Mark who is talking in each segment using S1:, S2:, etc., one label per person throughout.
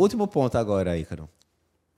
S1: Último ponto agora, Ícaro.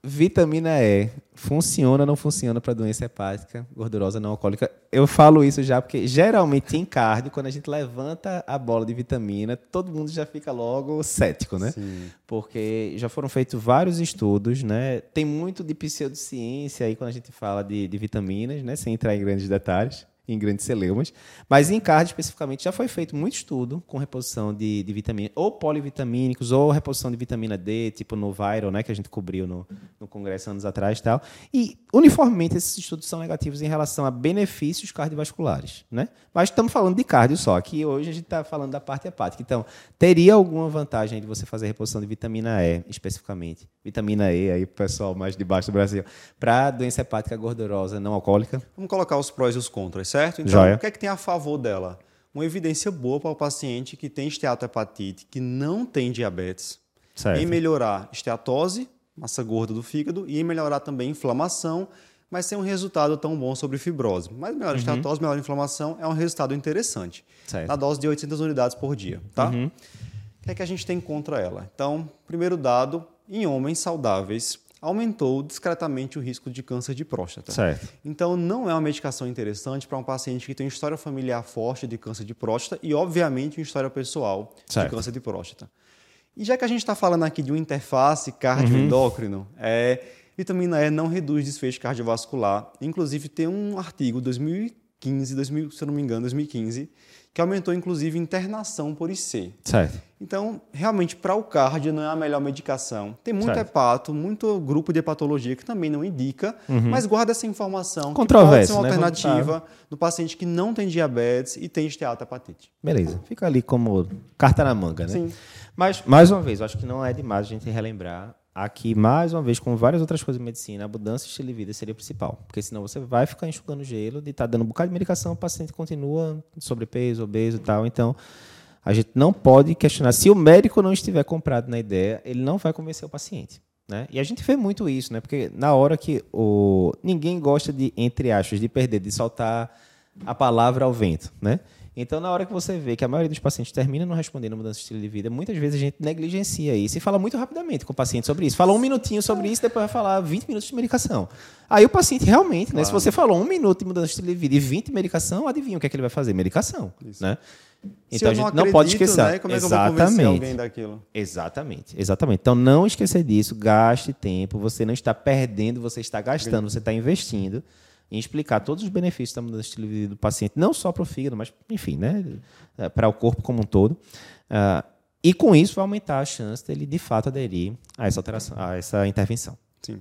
S1: Vitamina E funciona ou não funciona para doença hepática gordurosa não alcoólica? Eu falo isso já porque geralmente em cardio, quando a gente levanta a bola de vitamina, todo mundo já fica logo cético, né? Sim. Porque já foram feitos vários estudos, né? Tem muito de pseudociência aí quando a gente fala de, de vitaminas, né? Sem entrar em grandes detalhes em grandes celeumas. Mas em cardio, especificamente, já foi feito muito estudo com reposição de, de vitamina, ou polivitamínicos, ou reposição de vitamina D, tipo no Viral, né, que a gente cobriu no, no congresso anos atrás e tal. E, uniformemente, esses estudos são negativos em relação a benefícios cardiovasculares. Né? Mas estamos falando de cardio só, que hoje a gente está falando da parte hepática. Então, teria alguma vantagem de você fazer reposição de vitamina E, especificamente? Vitamina E, aí, pessoal mais de baixo do Brasil, para doença hepática gordurosa não alcoólica?
S2: Vamos colocar os prós e os contras certo? Então, Joia. o que é que tem a favor dela? Uma evidência boa para o paciente que tem esteatohepatite, que não tem diabetes, certo. em melhorar esteatose, massa gorda do fígado, e em melhorar também inflamação, mas sem um resultado tão bom sobre fibrose. Mas melhor uhum. esteatose, melhor inflamação é um resultado interessante. Certo. Na dose de 800 unidades por dia, tá? Uhum. O que é que a gente tem contra ela? Então, primeiro dado, em homens saudáveis, aumentou discretamente o risco de câncer de próstata. Certo. Então, não é uma medicação interessante para um paciente que tem história familiar forte de câncer de próstata e, obviamente, uma história pessoal certo. de câncer de próstata. E já que a gente está falando aqui de uma interface cardio-endócrino, uhum. é, vitamina E não reduz desfecho cardiovascular. Inclusive, tem um artigo 2015, 2000, se eu não me engano, 2015, que aumentou inclusive internação por IC. Certo. Então, realmente, para o cardio não é a melhor medicação. Tem muito certo. hepato, muito grupo de hepatologia que também não indica, uhum. mas guarda essa informação que pode ser uma né? alternativa do paciente que não tem diabetes e tem esteatohepatite.
S1: Beleza. Fica ali como carta na manga, né? Sim. Mas, mais uma vez, acho que não é demais a gente relembrar aqui, mais uma vez, com várias outras coisas de medicina, a mudança de estilo de vida seria principal. Porque senão você vai ficar enxugando gelo, de estar tá dando um bocado de medicação, o paciente continua sobrepeso, obeso e tal. Então, a gente não pode questionar. Se o médico não estiver comprado na ideia, ele não vai convencer o paciente. Né? E a gente vê muito isso, né? porque na hora que o... ninguém gosta de, entre aspas, de perder, de soltar a palavra ao vento. Né? Então, na hora que você vê que a maioria dos pacientes termina não respondendo mudança de estilo de vida, muitas vezes a gente negligencia isso e fala muito rapidamente com o paciente sobre isso. Fala um minutinho sobre isso, depois vai falar 20 minutos de medicação. Aí o paciente realmente, claro. né, se você falou um minuto de mudança de estilo de vida e 20 de medicação, adivinha o que é que ele vai fazer? Medicação. Isso. Né? Então a gente não, não pode esquecer. Né? Como é que exatamente. eu vou alguém daquilo? Exatamente, exatamente. Então não esquecer disso, gaste tempo, você não está perdendo, você está gastando, você está investindo em explicar todos os benefícios da mudança de estilo de vida do paciente, não só para o fígado, mas, enfim, né, é, para o corpo como um todo. Uh, e com isso vai aumentar a chance dele, de fato, aderir a essa, alteração, a essa intervenção.